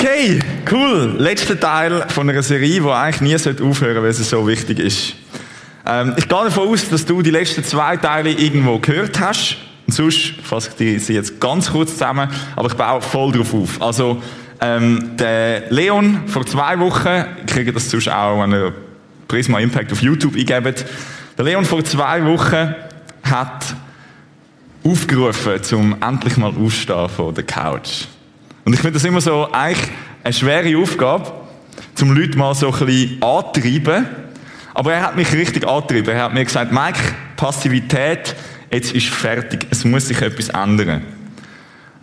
Hey, cool. Letzter Teil von einer Serie, die eigentlich nie aufhören sollte, weil es so wichtig ist. Ähm, ich gehe davon aus, dass du die letzten zwei Teile irgendwo gehört hast. Und sonst fasse ich die jetzt ganz kurz zusammen, aber ich baue voll drauf auf. Also, ähm, der Leon vor zwei Wochen, ich kriege das sonst auch, wenn ihr Prisma Impact auf YouTube eingebt. Der Leon vor zwei Wochen hat aufgerufen, zum endlich mal aufstehen von der Couch. Und ich finde das immer so eigentlich eine schwere Aufgabe, zum Leute mal so ein bisschen antreiben. Aber er hat mich richtig angetrieben. Er hat mir gesagt, Mike, Passivität, jetzt ist fertig. Es muss sich etwas ändern.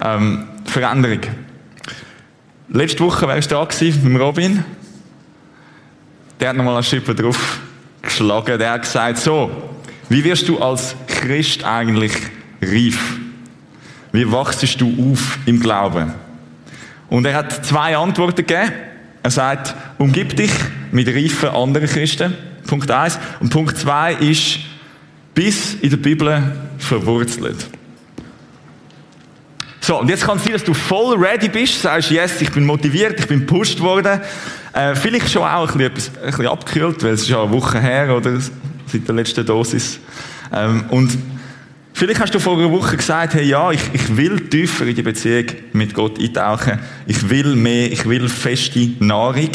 Ähm, Veränderung. Letzte Woche war ich da mit Robin. Der hat nochmal einen Schippe drauf geschlagen. Der hat gesagt, so, wie wirst du als Christ eigentlich reif? Wie wachst du auf im Glauben? Und er hat zwei Antworten gegeben. Er sagt, umgib dich mit reifen anderen Christen. Punkt eins. Und Punkt zwei ist, bis in der Bibel verwurzelt. So, und jetzt kann es sein, dass du voll ready bist, sagst, yes, ich bin motiviert, ich bin gepusht worden. Äh, vielleicht schon auch ein bisschen, etwas, ein bisschen abgekühlt, weil es ist ja eine Woche her, oder? Seit der letzten Dosis. Ähm, und Vielleicht hast du vor einer Woche gesagt, hey, ja, ich, ich will tiefer in die Beziehung mit Gott eintauchen. Ich will mehr, ich will feste Nahrung.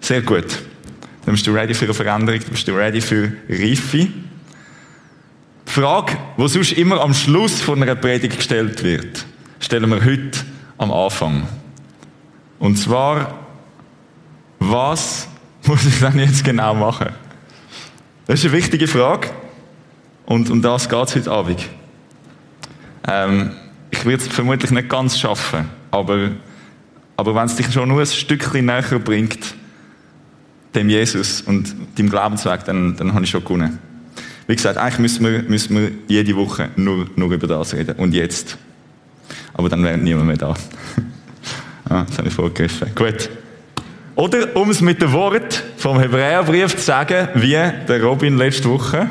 Sehr gut. Dann bist du ready für eine Veränderung, dann bist du ready für Reife. Die Frage, die sonst immer am Schluss von einer Predigt gestellt wird, stellen wir heute am Anfang. Und zwar, was muss ich dann jetzt genau machen? Das ist eine wichtige Frage. Und um das geht es heute Abend. Ähm, ich werde es vermutlich nicht ganz schaffen, aber, aber wenn es dich schon nur ein Stückchen näher bringt, dem Jesus und dem Glaubensweg, dann, dann habe ich schon gewonnen. Wie gesagt, eigentlich müssen wir, müssen wir jede Woche nur, nur über das reden. Und jetzt. Aber dann wäre niemand mehr da. ah, das habe ich vorgegriffen. Gut. Oder, um es mit dem Wort vom Hebräerbrief zu sagen, wie der Robin letzte Woche,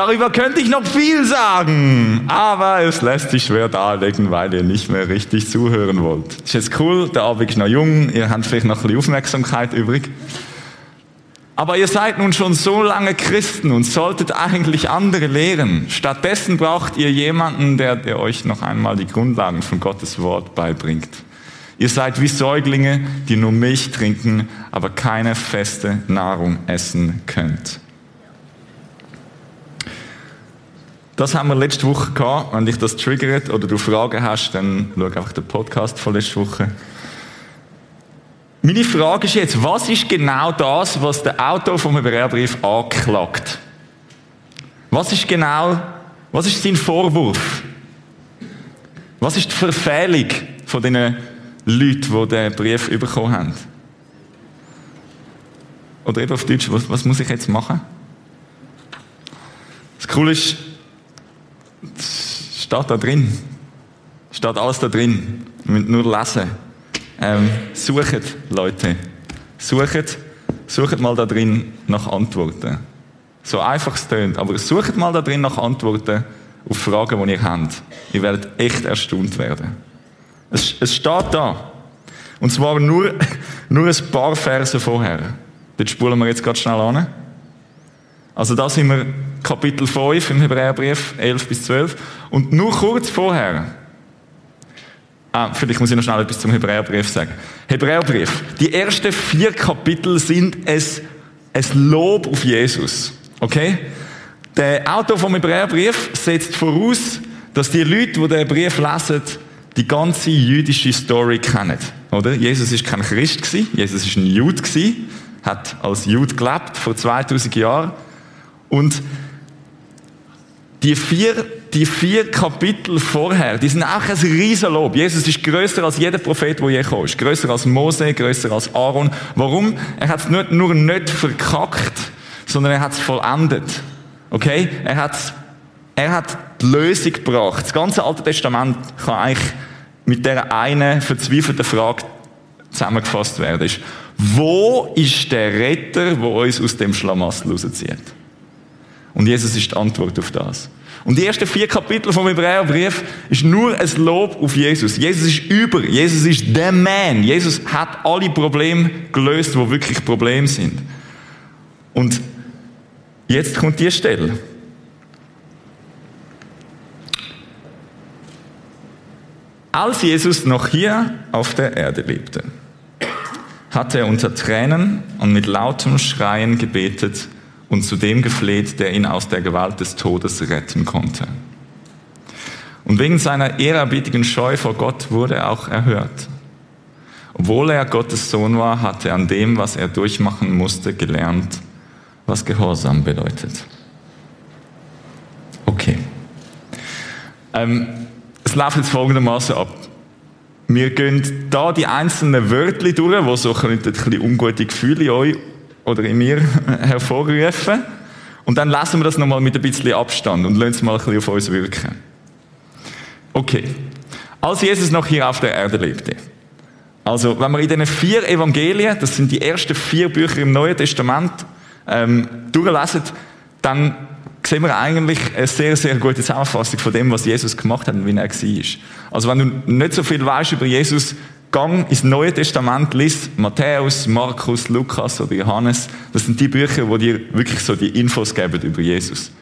Darüber könnte ich noch viel sagen, aber es lässt sich schwer darlegen, weil ihr nicht mehr richtig zuhören wollt. Ist jetzt cool, der Abend ist noch jung, ihr habt vielleicht noch ein bisschen Aufmerksamkeit übrig. Aber ihr seid nun schon so lange Christen und solltet eigentlich andere lehren. Stattdessen braucht ihr jemanden, der, der euch noch einmal die Grundlagen von Gottes Wort beibringt. Ihr seid wie Säuglinge, die nur Milch trinken, aber keine feste Nahrung essen könnt. Das haben wir letzte Woche gehabt. Wenn dich das triggert oder du Fragen hast, dann schau einfach den Podcast von letzter Woche. Meine Frage ist jetzt, was ist genau das, was der Autor vom Hebräerbrief anklagt? Was ist genau, was ist sein Vorwurf? Was ist die Verfehlung von den Leuten, die den Brief bekommen haben? Oder eben auf Deutsch, was, was muss ich jetzt machen? Das Coole ist, steht da drin. Steht alles da drin. Wir müssen nur lesen. Ähm, sucht, Leute. Sucht, sucht mal da drin nach Antworten. So einfach es tönt, aber sucht mal da drin nach Antworten auf Fragen, die ihr habt. Ihr werdet echt erstaunt werden. Es, es steht da. Und zwar nur, nur ein paar Verse vorher. Dort spulen wir jetzt ganz schnell an. Also da sind wir Kapitel 5 im Hebräerbrief, 11 bis 12. Und nur kurz vorher, ah, vielleicht muss ich noch schnell etwas zum Hebräerbrief sagen. Hebräerbrief, die ersten vier Kapitel sind es, es Lob auf Jesus. Okay? Der Autor vom Hebräerbrief setzt voraus, dass die Leute, die den Brief lesen, die ganze jüdische Story kennen. Oder? Jesus ist kein Christ gewesen, Jesus ist ein Jude gewesen, hat als Jude gelebt vor 2000 Jahren und die vier, die vier Kapitel vorher, die sind auch ein Riesenlob. Jesus ist größer als jeder Prophet, der je kam. Größer als Mose, größer als Aaron. Warum? Er hat es nicht, nur nicht verkackt, sondern er hat es vollendet. Okay? Er hat, er hat die Lösung gebracht. Das ganze Alte Testament kann eigentlich mit der einen verzweifelten Frage zusammengefasst werden. Ist, wo ist der Retter, der uns aus dem Schlamassel rauszieht? Und Jesus ist die Antwort auf das. Und die ersten vier Kapitel vom Hebräerbrief ist nur ein Lob auf Jesus. Jesus ist über. Jesus ist der Man. Jesus hat alle Probleme gelöst, wo wirklich Probleme sind. Und jetzt kommt die Stelle. Als Jesus noch hier auf der Erde lebte, hatte er unter Tränen und mit lautem Schreien gebetet und zu dem gefleht, der ihn aus der Gewalt des Todes retten konnte. Und wegen seiner ehrerbietigen Scheu vor Gott wurde er auch erhört. Obwohl er Gottes Sohn war, hatte er an dem, was er durchmachen musste, gelernt, was Gehorsam bedeutet. Okay. Ähm, es läuft jetzt folgendermaßen ab. Wir gehen da die einzelnen Wörter durch, die so ein bisschen ungute Gefühle in euch oder in mir hervorrufen. Und dann lassen wir das nochmal mit ein bisschen Abstand und lassen es mal ein bisschen auf uns wirken. Okay. Als Jesus noch hier auf der Erde lebte. Also, wenn wir in diesen vier Evangelien, das sind die ersten vier Bücher im Neuen Testament, ähm, durchlesen, dann sehen wir eigentlich eine sehr, sehr gute Zusammenfassung von dem, was Jesus gemacht hat und wie er war. Also wenn du nicht so viel weißt über Jesus, gang ins Neue Testament, liest Matthäus, Markus, Lukas oder Johannes. Das sind die Bücher, wo dir wirklich so die Infos geben über Jesus.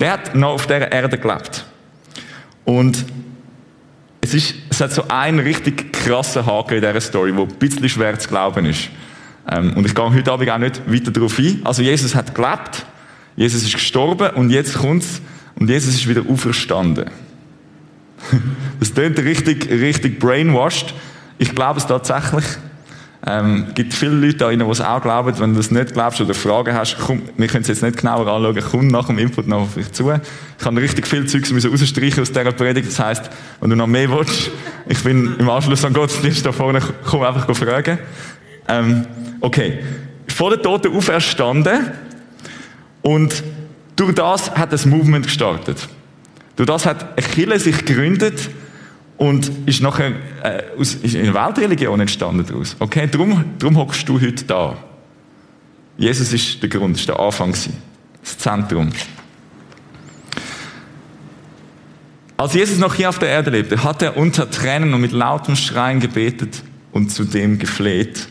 Der hat noch auf dieser Erde gelebt. Und es, ist, es hat so einen richtig krassen Haken in dieser Story, wo ein bisschen schwer zu glauben ist. Ähm, und ich gehe heute Abend auch nicht weiter darauf ein. Also Jesus hat gelebt, Jesus ist gestorben und jetzt kommt's und Jesus ist wieder auferstanden. Das klingt richtig, richtig brainwashed. Ich glaube es tatsächlich. Ähm, gibt viele Leute da die es auch glauben. Wenn du das nicht glaubst oder Fragen hast, komm, wir können es jetzt nicht genauer anschauen, komm nach dem Input noch auf mich zu. Ich habe richtig viel Zeugs rausstreichen aus dieser Predigt. Das heisst, wenn du noch mehr willst, ich bin im Anschluss an Gottesdienst da vorne, komm einfach fragen. Ähm, okay. Vor der Toten auferstanden und durch das hat das Movement gestartet. Durch das hat eine Kirche sich gegründet und ist nachher äh, aus, ist eine Weltreligion entstanden daraus. Okay, darum, darum hockst du heute da. Jesus ist der Grund, ist der Anfang das Zentrum. Als Jesus noch hier auf der Erde lebte, hat er unter Tränen und mit lautem Schreien gebetet und zu dem gefleht,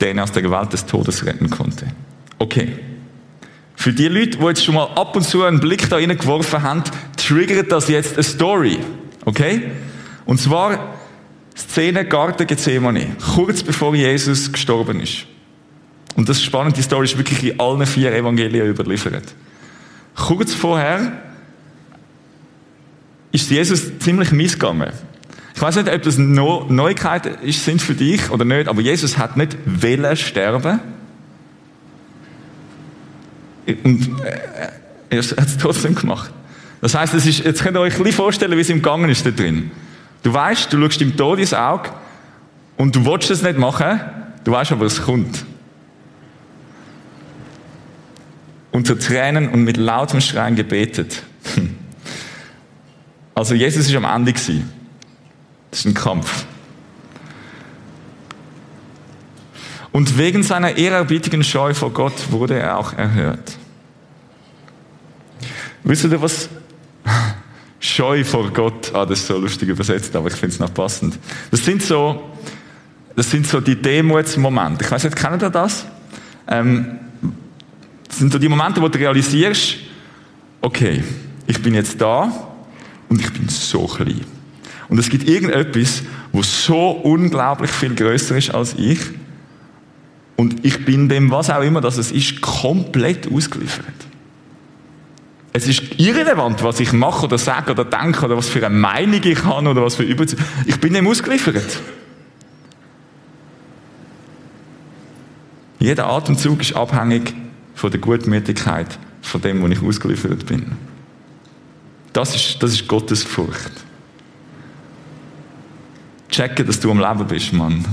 der ihn aus der Gewalt des Todes retten konnte. Okay. Für die Leute, die jetzt schon mal ab und zu einen Blick da geworfen haben, triggert das jetzt eine Story. Okay? Und zwar Szene Garten Gethsemane, kurz bevor Jesus gestorben ist. Und das ist spannend, die Story ist wirklich in allen vier Evangelien überliefert. Kurz vorher ist Jesus ziemlich missgegangen. Ich weiß nicht, ob das Neuigkeiten sind für dich oder nicht, aber Jesus hat nicht wollen sterben und äh, er hat es trotzdem gemacht. Das heißt, es ist, jetzt könnt ihr euch ein bisschen vorstellen, wie es ihm gegangen ist da drin. Du weißt, du schaust ihm Tod ins Auge und du willst es nicht machen, du weißt aber, es kommt. Unter Tränen und mit lautem Schreien gebetet. Also Jesus ist am Ende gewesen. Das ist ein Kampf. Und wegen seiner ehrerbietigen Scheu vor Gott wurde er auch erhört. Wisst ihr, was Scheu vor Gott, ah, das ist so lustig übersetzt, aber ich finde es noch passend. Das sind so, das sind so die Demutsmomente. Ich weiß nicht, kennt ihr das? Ähm, das sind so die Momente, wo du realisierst, okay, ich bin jetzt da und ich bin so klein. Und es gibt irgendetwas, wo so unglaublich viel größer ist als ich und ich bin dem, was auch immer das ist, komplett ausgeliefert. Es ist irrelevant, was ich mache oder sage oder denke oder was für eine Meinung ich habe oder was für Überzeugung. Ich bin dem ausgeliefert. Jeder Atemzug ist abhängig von der Gutmütigkeit von dem, wo ich ausgeliefert bin. Das ist, das ist Gottes Furcht. Checke, dass du am Leben bist, Mann.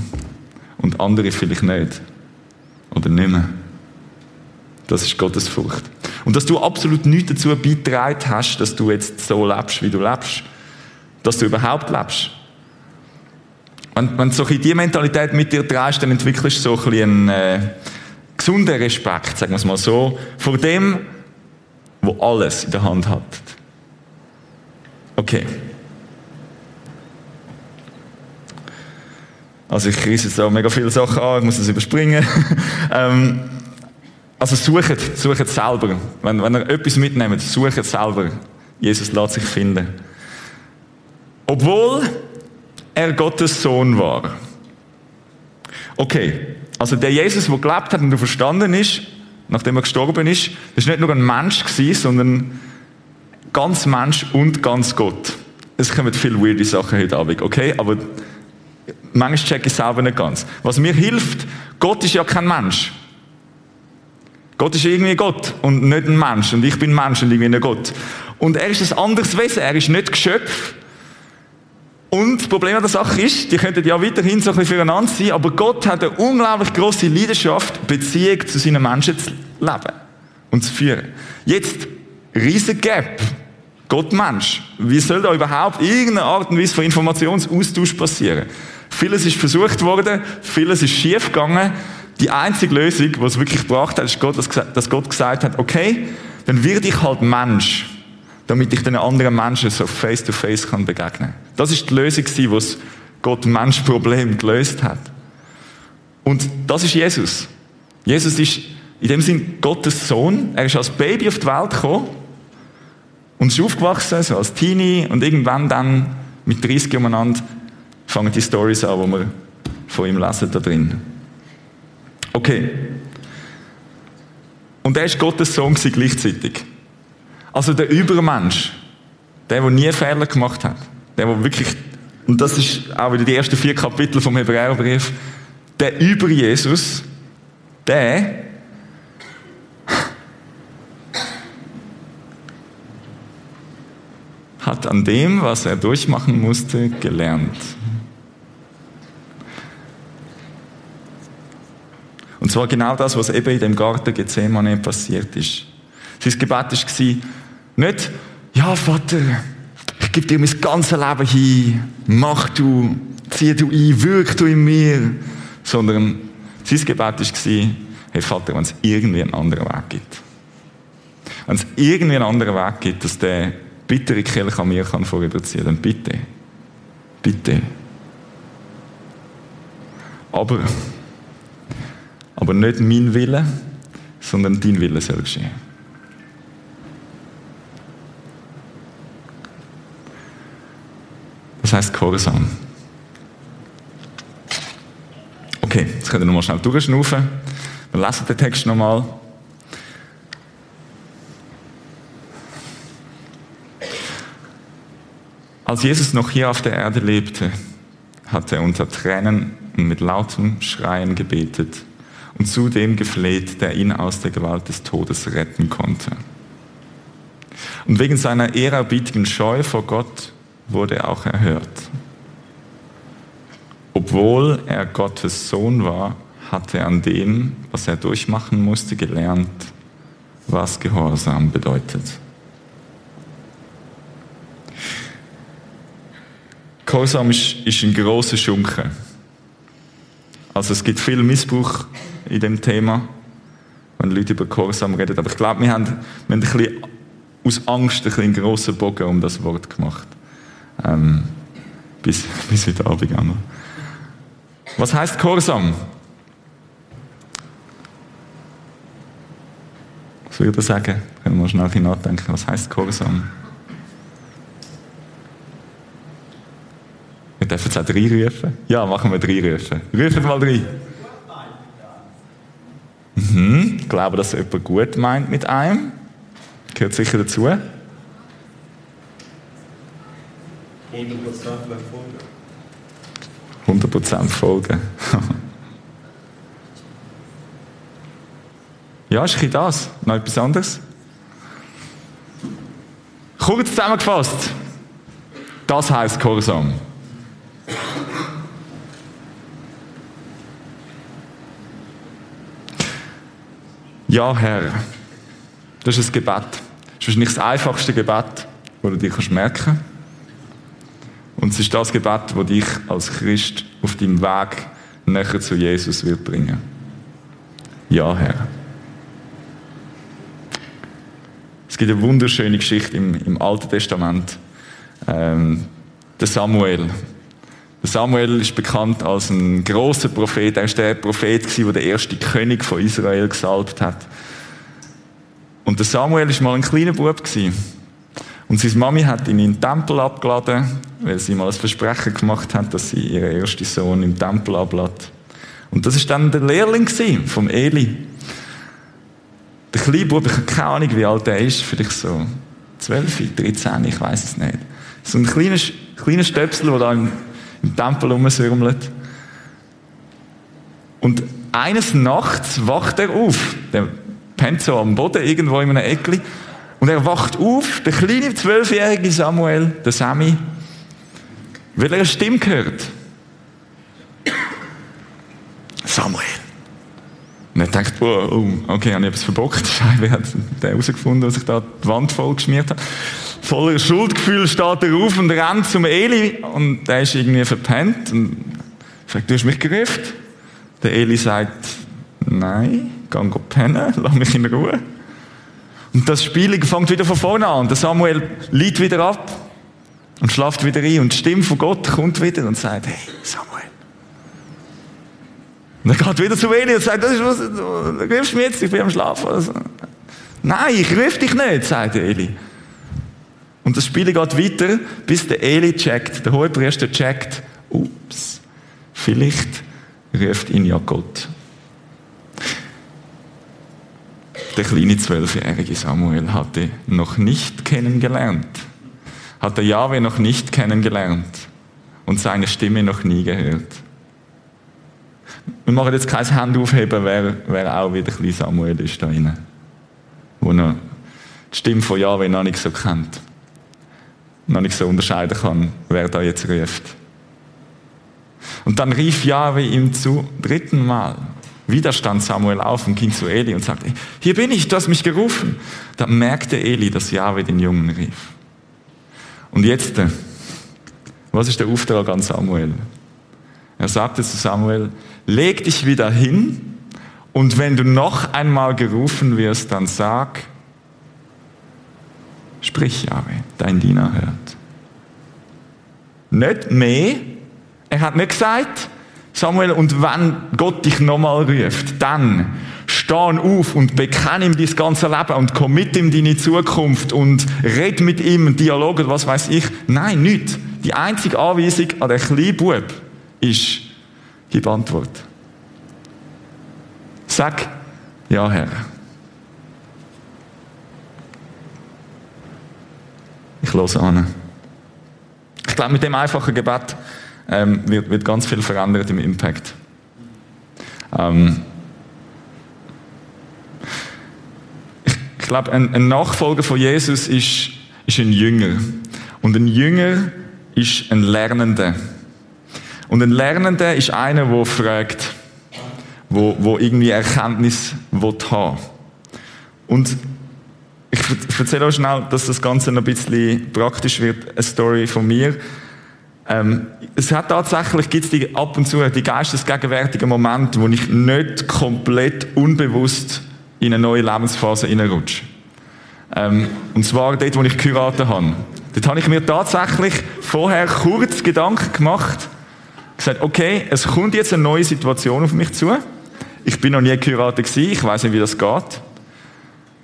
Und andere vielleicht nicht oder nicht mehr. Das ist Gottes Furcht. Und dass du absolut nichts dazu beitragen hast, dass du jetzt so lebst, wie du lebst. Dass du überhaupt lebst. Wenn, wenn du so diese Mentalität mit dir trägst, dann entwickelst du so ein einen äh, gesunden Respekt, sagen wir es mal so, vor dem, wo alles in der Hand hat. Okay. Also ich kreise jetzt da mega viele Sachen an, ich muss das überspringen. ähm, also sucht, sucht selber. Wenn, wenn ihr etwas mitnehmt, sucht selber. Jesus lässt sich finden. Obwohl er Gottes Sohn war. Okay, also der Jesus, der gelebt hat und der verstanden ist, nachdem er gestorben ist, das war nicht nur ein Mensch gewesen, sondern ganz Mensch und ganz Gott. Es kommen viele weirde Sachen heute Abend, okay? Aber manchmal check ich selber nicht ganz. Was mir hilft, Gott ist ja kein Mensch. Gott ist irgendwie Gott und nicht ein Mensch. Und ich bin Mensch und irgendwie ein Gott. Und er ist ein anderes Wesen. Er ist nicht Geschöpf. Und das Problem an der Sache ist, die könnten ja weiterhin so ein bisschen füreinander sein, aber Gott hat eine unglaublich große Leidenschaft, Beziehung zu seinen Menschen zu leben und zu führen. Jetzt, riesen Gap. Gott Mensch. Wie soll da überhaupt irgendeine Art und Weise von Informationsaustausch passieren? Vieles ist versucht worden, vieles ist schief gegangen. Die einzige Lösung, die es wirklich gebracht hat, ist, Gott, dass Gott gesagt hat, okay, dann werde ich halt Mensch, damit ich den anderen Menschen so face to face kann begegnen. Das ist die Lösung, die was Gott Mensch-Problem gelöst hat. Und das ist Jesus. Jesus ist in dem Sinn Gottes Sohn. Er ist als Baby auf die Welt gekommen und ist aufgewachsen, so als Teenie und irgendwann dann mit 30 umeinander fangen die Stories an, die wir von ihm lesen da drin. Okay. Und er ist Gottes Sohn gleichzeitig. Also der Übermensch. Der, der nie Fehler gemacht hat. Der, der wirklich, und das ist auch wieder die ersten vier Kapitel vom Hebräerbrief, der über Jesus, der hat an dem, was er durchmachen musste, gelernt. Und zwar genau das, was eben in dem Garten Gethsemane passiert ist. Sein Gebet war nicht, ja Vater, ich gebe dir mein ganzes Leben hin, mach du, zieh du ein, wirk du in mir. Sondern sein Gebet war, hey Vater, wenn es irgendwie einen anderen Weg gibt. Wenn es irgendwie einen anderen Weg gibt, dass der bittere Kelch an mir kann vorüberziehen, dann bitte. Bitte. Aber, aber nicht mein Wille, sondern dein Wille soll geschehen. Das heißt Gehorsam. Okay, jetzt könnt ihr nochmal schnell durchschnaufen. Wir lesen den Text nochmal. Als Jesus noch hier auf der Erde lebte, hat er unter Tränen und mit lautem Schreien gebetet und zu dem gefleht, der ihn aus der Gewalt des Todes retten konnte. Und wegen seiner ehrerbietigen Scheu vor Gott wurde er auch erhört. Obwohl er Gottes Sohn war, hatte er an dem, was er durchmachen musste, gelernt, was Gehorsam bedeutet. Gehorsam ist, ist ein großer Schunken. Also es gibt viel Missbrauch in dem Thema, wenn Leute über Gehorsam reden. Aber ich glaube, wir haben, wir haben ein bisschen aus Angst ein bisschen einen grossen Bogen um das Wort gemacht. Ähm, bis, bis heute Abend noch. Was heißt Gehorsam? Was würde ich sagen? Können wir schnell nachdenken. Was heißt Gehorsam? Wir dürfen jetzt auch drei rufen. Ja, machen wir drei rufen. Rufen mal drei. Mhm. Ich glaube, dass jemand gut meint mit einem. Gehört sicher dazu. 100% folgen. 100% folgen. ja, ist ein das. Noch etwas anderes? Kurz zusammengefasst. Das heißt Gehorsam. Ja, Herr. Das ist ein Gebet. Das ist nicht das einfachste Gebet, das du dir merken kannst. Und es ist das Gebet, das dich als Christ auf deinem Weg näher zu Jesus wird bringen. Ja, Herr. Es gibt eine wunderschöne Geschichte im, im Alten Testament. Ähm, der Samuel. Samuel ist bekannt als ein großer Prophet. Er war der Prophet, der der erste König von Israel gesalbt hat. Und der Samuel war mal ein kleiner Bub. Und seine Mami hat ihn in den Tempel abgeladen, weil sie mal ein Versprechen gemacht hat, dass sie ihren ersten Sohn im Tempel ablädt. Und das ist dann der Lehrling vom Eli. Der kleine Bub, ich habe keine Ahnung, wie alt er ist, vielleicht so 12, 13, ich weiß es nicht. So ein kleiner, kleiner Stöpsel, der da im, im Tempel rumsürmelt. Und eines Nachts wacht er auf. Der pennt so am Boden irgendwo in einem Eckli. Und er wacht auf, der kleine zwölfjährige Samuel, der Sammy, weil er eine Stimme hört. Samuel. Und er denkt, oh, okay, habe ich etwas verbockt. Scheibe hat der herausgefunden, dass ich da die Wand voll geschmiert habe. Voller Schuldgefühl steht er auf und rennt zum Eli und der ist irgendwie verpennt und fragt, du hast mich gerufen? Der Eli sagt, nein, geh pennen, lass mich in Ruhe. Und das Spiel fängt wieder von vorne an. Der Samuel liegt wieder ab und schlaft wieder ein und die Stimme von Gott kommt wieder und sagt, hey, Samuel, er geht wieder zu Eli und sagt, das ist was, du rufst mich jetzt, ich bin am Schlafen. Also, Nein, ich rufe dich nicht, sagt Eli. Und das Spiel geht weiter, bis der Eli checkt, der Hohepriester checkt, ups, vielleicht ruft ihn ja Gott. Der kleine zwölfjährige Samuel hatte noch nicht kennengelernt, hatte Jahwe noch nicht kennengelernt und seine Stimme noch nie gehört. Wir machen jetzt kein Hand aufheben, wer, wer auch wieder ein Samuel ist da rein. Wo noch die Stimme von Jahwe noch nicht so kennt. Noch nicht so unterscheiden kann, wer da jetzt ruft. Und dann rief Jahwe ihm zu dritten Mal. Wieder stand Samuel auf und ging zu Eli und sagte, hier bin ich, du hast mich gerufen. Da merkte Eli, dass Jahwe den Jungen rief. Und jetzt, äh, was ist der Auftrag an Samuel? Er sagte zu Samuel, leg dich wieder hin und wenn du noch einmal gerufen wirst, dann sag, sprich Jahwe, dein Diener hört. Nicht mehr. Er hat nicht gesagt, Samuel, und wenn Gott dich nochmal ruft, dann steh auf und bekenne ihm dein ganze Leben und komm mit ihm deine Zukunft und red mit ihm, Dialog oder was weiß ich. Nein, nicht. Die einzige Anweisung an den kleinen Bub ist, gib Antwort. Sag, ja, Herr. Ich höre an. Ich glaube, mit dem einfachen Gebet ähm, wird, wird ganz viel verändert im Impact. Ähm, ich, glaube, ein, ein, Nachfolger von Jesus ist, ist ein Jünger. Und ein Jünger ist ein Lernender. Und ein Lernender ist einer, der fragt, wo, wo irgendwie Erkenntnis haben Und ich erzähle euch schnell, dass das Ganze noch ein bisschen praktisch wird, eine Story von mir. Ähm, es hat tatsächlich, gibt es ab und zu die geistesgegenwärtigen Momente, wo ich nicht komplett unbewusst in eine neue Lebensphase hineinrutsche. Ähm, und zwar dort, wo ich geheiratet habe. Dort habe ich mir tatsächlich vorher kurz Gedanken gemacht, gesagt, okay, es kommt jetzt eine neue Situation auf mich zu. Ich bin noch nie geheiratet ich weiß nicht, wie das geht.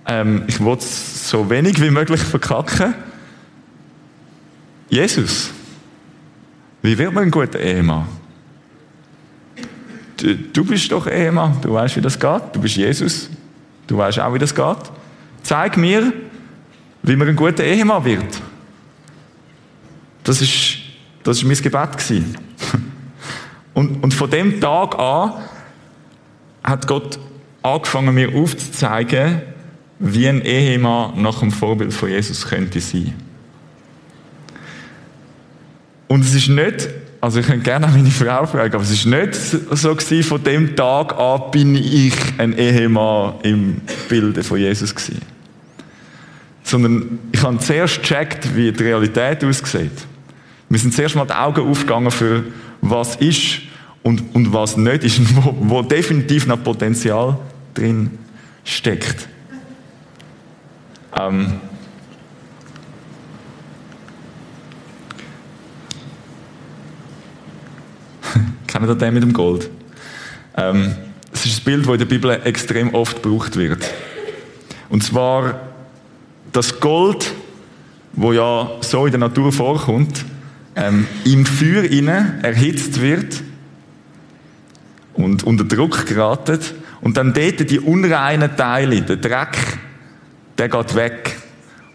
Ähm, ich will so wenig wie möglich verkacken. Jesus, wie wird man ein guter Ehemann? Du, du bist doch Ehemann, du weißt, wie das geht. Du bist Jesus, du weißt auch, wie das geht. Zeig mir, wie man ein guter Ehemann wird. Das ist, das ist mein Gebet gewesen. Und, und von dem Tag an hat Gott angefangen, mir aufzuzeigen, wie ein Ehemann nach dem Vorbild von Jesus könnte sein. Und es ist nicht, also ich könnte gerne meine Frau fragen, aber es ist nicht so gewesen, von dem Tag an bin ich ein Ehemann im Bilde von Jesus gewesen. Sondern ich habe zuerst gecheckt, wie die Realität aussieht. Wir sind zuerst mal die Augen aufgegangen für was ist und, und was nicht ist wo, wo definitiv noch Potenzial drin steckt. Ähm, Kennen ihr den mit dem Gold? Ähm, es ist ein Bild, das in der Bibel extrem oft gebraucht wird. Und zwar das Gold, wo ja so in der Natur vorkommt, ähm, im Feuer inne erhitzt wird und unter Druck geraten und dann dort die unreinen Teile, der Dreck, der geht weg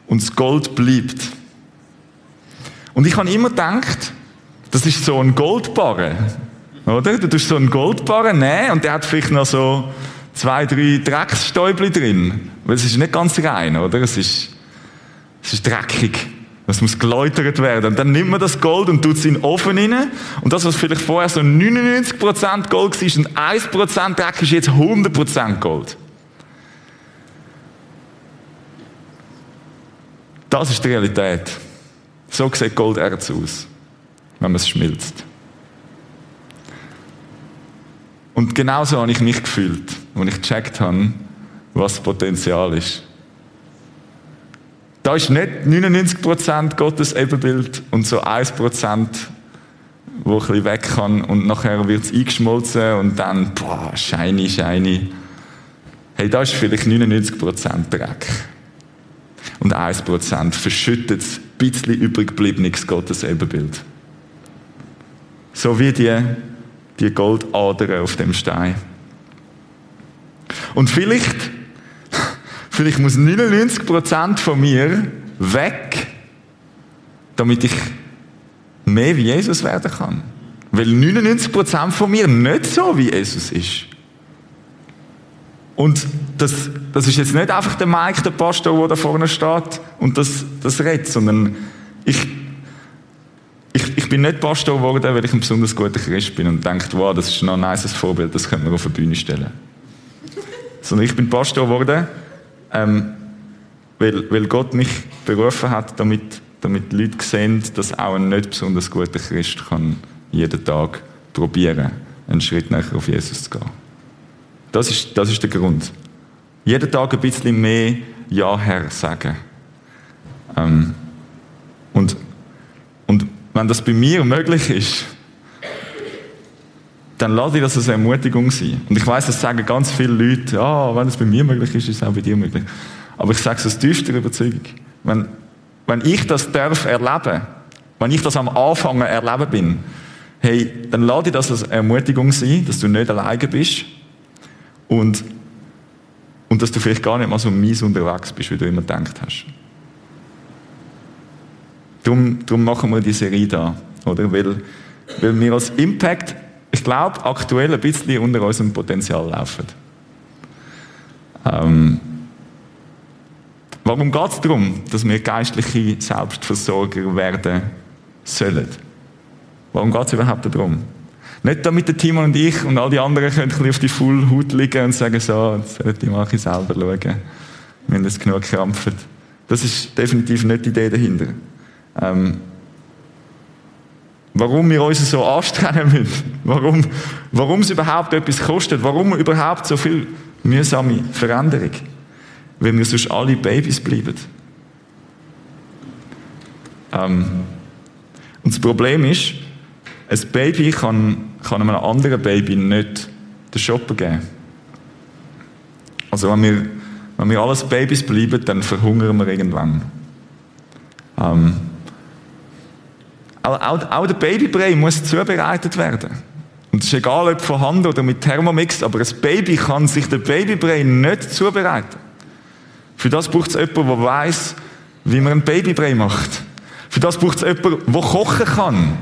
und das Gold bleibt. Und ich habe immer gedacht, das ist so ein Goldbarren, oder? Du tust so einen Goldbarren nehmen und der hat vielleicht noch so zwei, drei Drecksstäubchen drin. Weil es ist nicht ganz rein, oder? Es ist, es ist dreckig. Es muss geläutert werden. Und dann nimmt man das Gold und tut es in den Ofen rein. Und das, was vielleicht vorher so 99% Gold war und 1% Dreck, ist jetzt 100% Gold. Das ist die Realität. So sieht Golderz aus, wenn man es schmilzt. Und genauso habe ich mich gefühlt, als ich gecheckt habe, was das Potenzial ist. Da ist nicht 99% Gottes Ebenbild und so 1%, wo ein bisschen weg kann und nachher wird es eingeschmolzen und dann, boah, shiny, shiny. Hey, da ist vielleicht 99% Dreck. Und 1% verschüttet ein bisschen übrig gebliebenes Gottes Ebenbild. So wie die, die Goldadern auf dem Stein. Und vielleicht Vielleicht muss 99% von mir weg, damit ich mehr wie Jesus werden kann. Weil 99% von mir nicht so wie Jesus ist. Und das, das ist jetzt nicht einfach der Mike, der Pastor, der da vorne steht und das, das redet, sondern ich, ich, ich bin nicht Pastor geworden, weil ich ein besonders guter Christ bin und denke, wow, das ist noch ein nice Vorbild, das können wir auf die Bühne stellen. Sondern ich bin Pastor geworden, ähm, weil, weil Gott mich berufen hat, damit, damit Leute sehen, dass auch ein nicht besonders guter Christ kann jeden Tag probieren, einen Schritt näher auf Jesus zu gehen. Das ist, das ist der Grund. Jeden Tag ein bisschen mehr Ja, Herr sagen. Ähm, und, und wenn das bei mir möglich ist, dann lasse ich das als Ermutigung sein. Und ich weiß, das sagen ganz viele Leute, ja, wenn es bei mir möglich ist, ist es auch bei dir möglich. Aber ich sage es aus tiefster Überzeugung. Wenn, wenn ich das darf erleben, wenn ich das am Anfang erleben bin, hey, dann lade ich das als Ermutigung sein, dass du nicht alleine bist und, und dass du vielleicht gar nicht mal so mies unterwegs bist, wie du immer gedacht hast. Darum, darum machen wir die Serie da, oder? Weil, weil wir als Impact ich glaube, aktuell ein bisschen unter unserem Potenzial laufen. Ähm, warum geht es darum, dass wir geistliche Selbstversorger werden sollen? Warum geht es überhaupt darum? Nicht damit der Timon und ich und all die anderen können ein auf die Fullhaut liegen und sagen, so, jetzt sollte ich mal selber schauen. Haben jetzt genug gekrampft. Das ist definitiv nicht die Idee dahinter. Ähm, Warum wir uns so anstrengen müssen. Warum, warum es überhaupt etwas kostet. Warum überhaupt so viel mühsame Veränderung. Weil wir sonst alle Babys bleiben. Ähm, und das Problem ist, ein Baby kann, kann einem anderen Baby nicht den Shoppen geben. Also wenn wir, wenn wir alles Babys bleiben, dann verhungern wir irgendwann. Ähm, auch, auch, auch der Babybrei muss zubereitet werden. Und es ist egal, ob von Hand oder mit Thermomix, aber ein Baby kann sich der Babybrei nicht zubereiten. Für das braucht es jemanden, der weiß, wie man ein Babybrei macht. Für das braucht es jemanden, der kochen kann.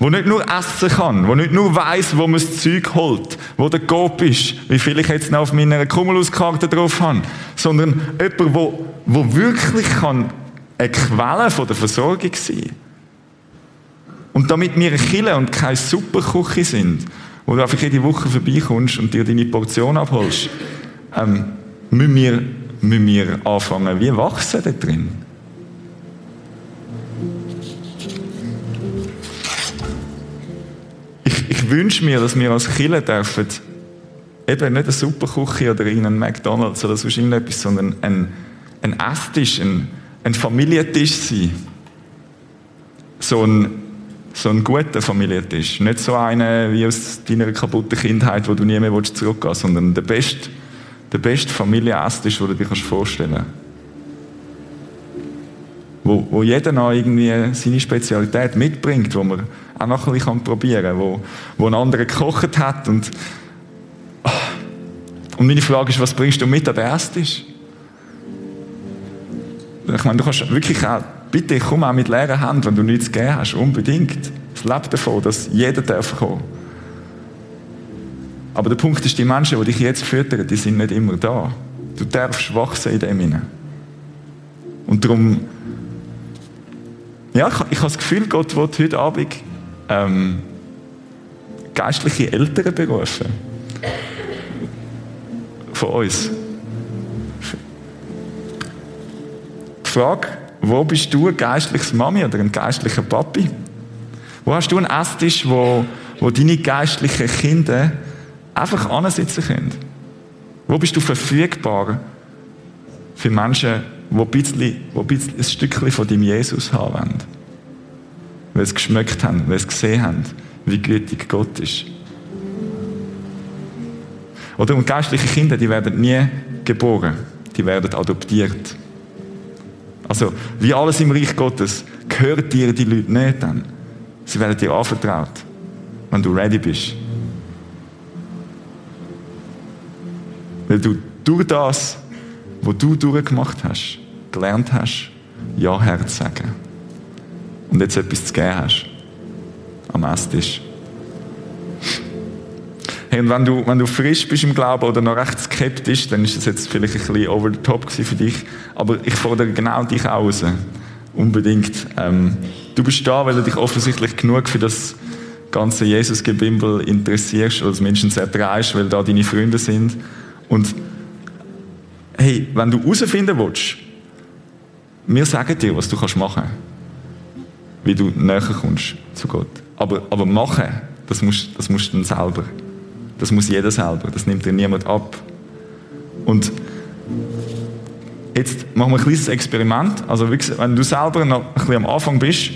Der nicht nur essen kann, der nicht nur weiß, wo man das Zeug holt, wo der Coop ist, wie viel ich jetzt noch auf meiner Cumulus-Karte drauf habe, sondern jemand, der, der wirklich kann eine Quelle von der Versorgung sein kann. Und damit wir Kille und keine Superküche sind, wo du einfach jede Woche vorbeikommst und dir deine Portion abholst, ähm, müssen, wir, müssen wir anfangen, wie wachsen da drin? Ich, ich wünsche mir, dass wir als Kille dürfen, eben nicht eine Superküche oder in einen McDonalds oder sonst irgendetwas, sondern ein, ein Esstisch, ein, ein Familientisch sein. So ein, so ein guter Familientisch. Nicht so einer wie aus deiner kaputten Kindheit, wo du nie mehr zurückgehen willst, sondern der beste, der beste Familienesstisch, den du dir vorstellen kannst. Wo, wo jeder noch irgendwie seine Spezialität mitbringt, wo man auch noch ein bisschen probieren kann, wo, wo ein anderer gekocht hat und und meine Frage ist, was bringst du mit an den Esstisch? Ich meine, du kannst wirklich auch, bitte komm auch mit leeren Händen, wenn du nichts gegeben hast, unbedingt. Es lebt davon, dass jeder darf kommen. Aber der Punkt ist, die Menschen, die dich jetzt füttern, die sind nicht immer da. Du darfst wachsen in dem hinein. Und darum, ja, ich, ich habe das Gefühl, Gott will heute Abend ähm, geistliche Eltern berufen von uns. Die Frage, wo bist du ein geistliches Mami oder ein geistlicher Papi? Wo hast du einen Esstisch, wo, wo deine geistlichen Kinder einfach ansitzen können? Wo bist du verfügbar für Menschen, die ein bisschen, die ein, bisschen ein Stückchen von deinem Jesus haben wollen? Weil sie geschmeckt haben, weil sie gesehen haben, wie gütig Gott ist. Oder und geistliche Kinder, die werden nie geboren, die werden adoptiert. Also, wie alles im Reich Gottes, gehört dir die Leute nicht dann. Sie werden dir anvertraut, wenn du ready bist. Weil du durch das, was du durchgemacht hast, gelernt hast, Ja, Herr zu sagen. Und jetzt etwas zu geben hast. Am Esstisch. Hey, und wenn du, wenn du frisch bist im Glauben oder noch recht skeptisch, dann ist das jetzt vielleicht ein bisschen over the top für dich. Aber ich fordere genau dich raus. Unbedingt. Ähm, du bist da, weil du dich offensichtlich genug für das ganze Jesus-Gebimbel interessierst oder zumindest erträgst, weil da deine Freunde sind. Und hey, wenn du herausfinden willst, wir sagen dir, was du kannst machen wie du näher kommst zu Gott. Aber, aber machen, das musst, das musst du dann selber. Das muss jeder selber. Das nimmt dir niemand ab. Und jetzt machen wir ein kleines Experiment. Also, wenn du selber noch ein bisschen am Anfang bist,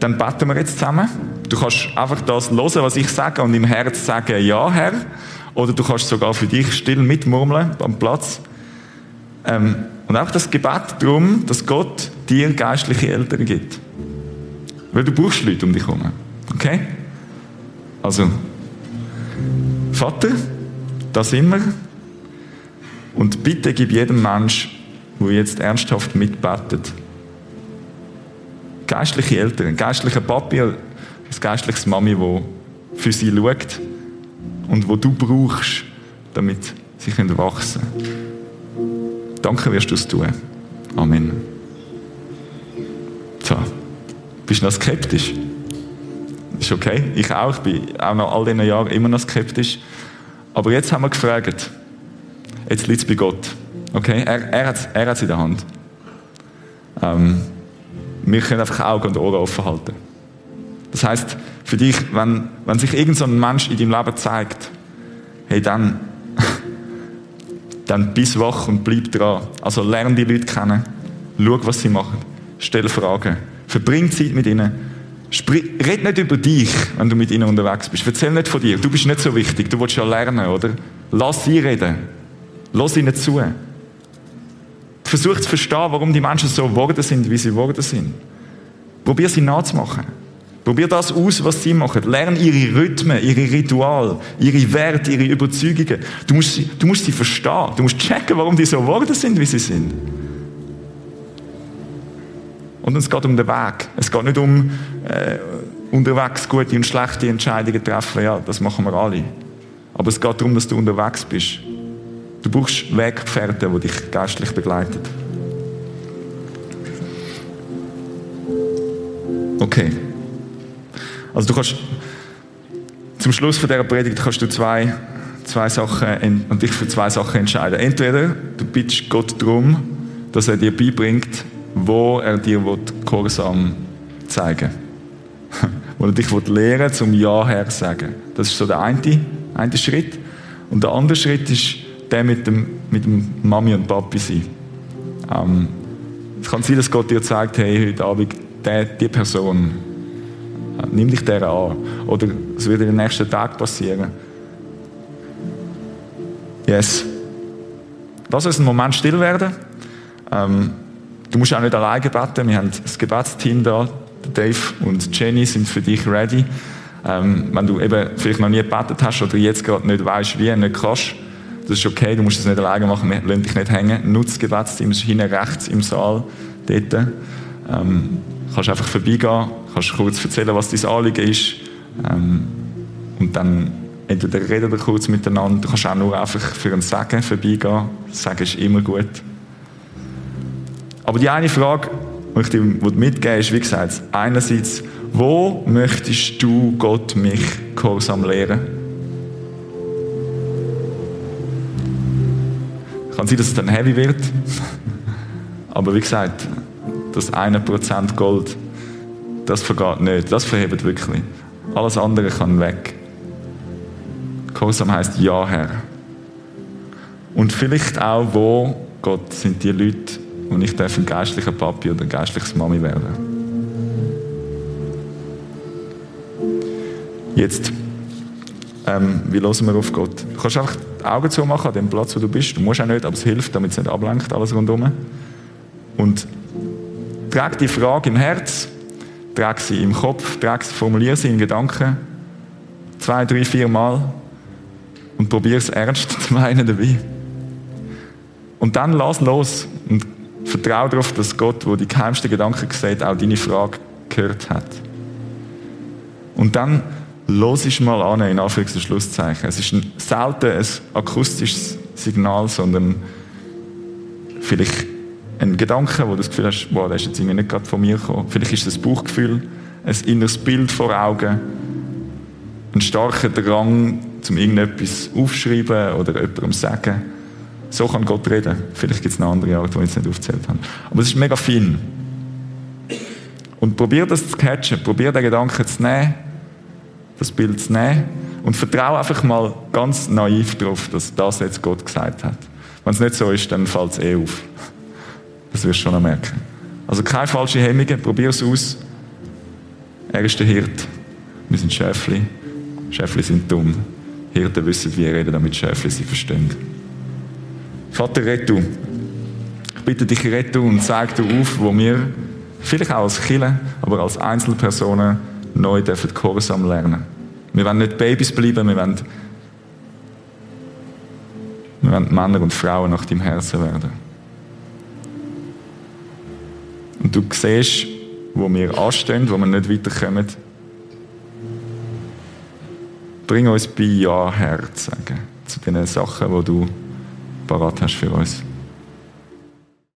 dann beten wir jetzt zusammen. Du kannst einfach das hören, was ich sage und im Herz sagen, ja, Herr. Oder du kannst sogar für dich still mitmurmeln am Platz. Ähm, und auch das Gebet darum, dass Gott dir geistliche Eltern gibt. Weil du brauchst Leute um dich herum. Okay? Also, Vater, da sind wir. Und bitte gib jedem Mensch, wo jetzt ernsthaft mitbetet, geistliche Eltern, geistliche Papi, ein geistliches Mami, wo für sie schaut und wo du brauchst, damit sie können wachsen können. Danke wirst du es tun. Amen. So. Bist du noch skeptisch? Ist okay. Ich auch. Ich bin auch nach all diesen Jahren immer noch skeptisch. Aber jetzt haben wir gefragt. Jetzt liegt es bei Gott. Okay? Er, er hat es in der Hand. Ähm, wir können einfach Augen und Ohren offen halten. Das heißt, für dich, wenn, wenn sich irgendein so Mensch in deinem Leben zeigt, hey, dann, dann bist wach und bleib dran. Also lern die Leute kennen, schau, was sie machen, stell Fragen, verbring Zeit mit ihnen Red nicht über dich, wenn du mit ihnen unterwegs bist. Erzähl nicht von dir. Du bist nicht so wichtig. Du willst ja lernen, oder? Lass sie reden. Lass ihnen zu. Versuch zu verstehen, warum die Menschen so geworden sind, wie sie geworden sind. Probier sie nachzumachen. Probier das aus, was sie machen. Lern ihre Rhythmen, ihre Rituale, ihre Werte, ihre Überzeugungen. Du musst, sie, du musst sie verstehen. Du musst checken, warum die so geworden sind, wie sie sind. Und es geht um den Weg. Es geht nicht um äh, unterwegs gute und schlechte Entscheidungen treffen. Ja, das machen wir alle. Aber es geht darum, dass du unterwegs bist. Du brauchst Weggefährten, die dich geistlich begleiten. Okay. Also du kannst zum Schluss von dieser Predigt kannst du zwei, zwei Sachen und dich für zwei Sachen entscheiden. Entweder du bittest Gott darum, dass er dir beibringt, wo er dir Gehorsam zeigen will. wo er dich lehren will, zum Ja her sagen. Das ist so der eine, eine Schritt. Und der andere Schritt ist der mit dem, mit dem Mami und Papi sein. Ähm, es kann sein, dass Gott dir sagt, hey, heute Abend, die, die Person, äh, nimm dich der an. Oder es wird in den nächsten Tag passieren. Yes. Lass uns einen Moment still werden. Ähm, du musst auch nicht alleine beten. Wir haben das Gebetsteam da. Dave und Jenny sind für dich ready. Ähm, wenn du eben vielleicht noch nie gebetet hast oder jetzt gerade nicht weißt, wie, nicht kannst, das ist okay, du musst es nicht alleine machen, wir lassen dich nicht hängen. Nutze das Gebetsteam, ist hinten rechts im Saal, dort. Ähm, kannst einfach vorbeigehen, kannst kurz erzählen, was dein Anliegen ist. Ähm, und dann entweder reden wir kurz miteinander, du kannst auch nur einfach für ein Sagen vorbeigehen. Sagen ist immer gut. Aber die eine Frage, die ich dir mitgeben ist, wie gesagt, einerseits, wo möchtest du Gott mich gehorsam lehren? Kann sein, dass es dann heavy wird. Aber wie gesagt, das eine Prozent Gold, das vergeht nicht. Das verhebt wirklich. Alles andere kann weg. Gehorsam heißt Ja, Herr. Und vielleicht auch, wo Gott sind die Leute, wo ich darf ein geistlicher Papi oder ein geistliches Mami werden. Jetzt, ähm, wie hören wir auf Gott? Du kannst einfach die Augen zumachen an dem Platz, wo du bist. Du musst auch nicht, aber es hilft, damit es nicht ablenkt, alles rundherum. Und trag die Frage im Herz, trag sie im Kopf, trag sie, formulier sie in Gedanken. Zwei, drei, vier Mal. Und probier es ernst zu meinen dabei. Und dann lass los und vertraue darauf, dass Gott, wo die geheimsten Gedanken sieht, auch deine Frage gehört hat. Und dann los ich mal an, in Anführungs- und Schlusszeichen. Es ist ein, selten ein akustisches Signal, sondern vielleicht ein Gedanke, wo du das Gefühl hast, wow, der ist jetzt irgendwie nicht gerade von mir gekommen. Vielleicht ist es ein Bauchgefühl, ein inneres Bild vor Augen, ein starker Drang, zum irgendetwas aufschreiben oder jemandem sagen. So kann Gott reden. Vielleicht gibt es eine andere Art, die ich jetzt nicht aufgezählt habe. Aber es ist mega fein. Und probier das zu catchen, probier den Gedanken zu nehmen das Bild zu nehmen und vertraue einfach mal ganz naiv darauf, dass das jetzt Gott gesagt hat. Wenn es nicht so ist, dann fällt es eh auf. Das wirst du schon noch merken. Also keine falschen Hemmungen, probier es aus. Er ist der Hirt. Wir sind Schäfli. Schäfli sind dumm. Hirten wissen, wie reden, damit Schäfli sie verstehen. Vater, rett du. Ich bitte dich, rett du und zeig du auf, wo wir, vielleicht auch als Killer, aber als Einzelpersonen, neu dürfen Gehorsam lernen. Wir wollen nicht Babys bleiben, wir wollen, wir wollen Männer und Frauen nach deinem Herzen werden. Und du siehst, wo wir anstehen, wo wir nicht weiterkommen. Bring uns bei Ja, Herr, zu den Sachen, die du parat hast für uns.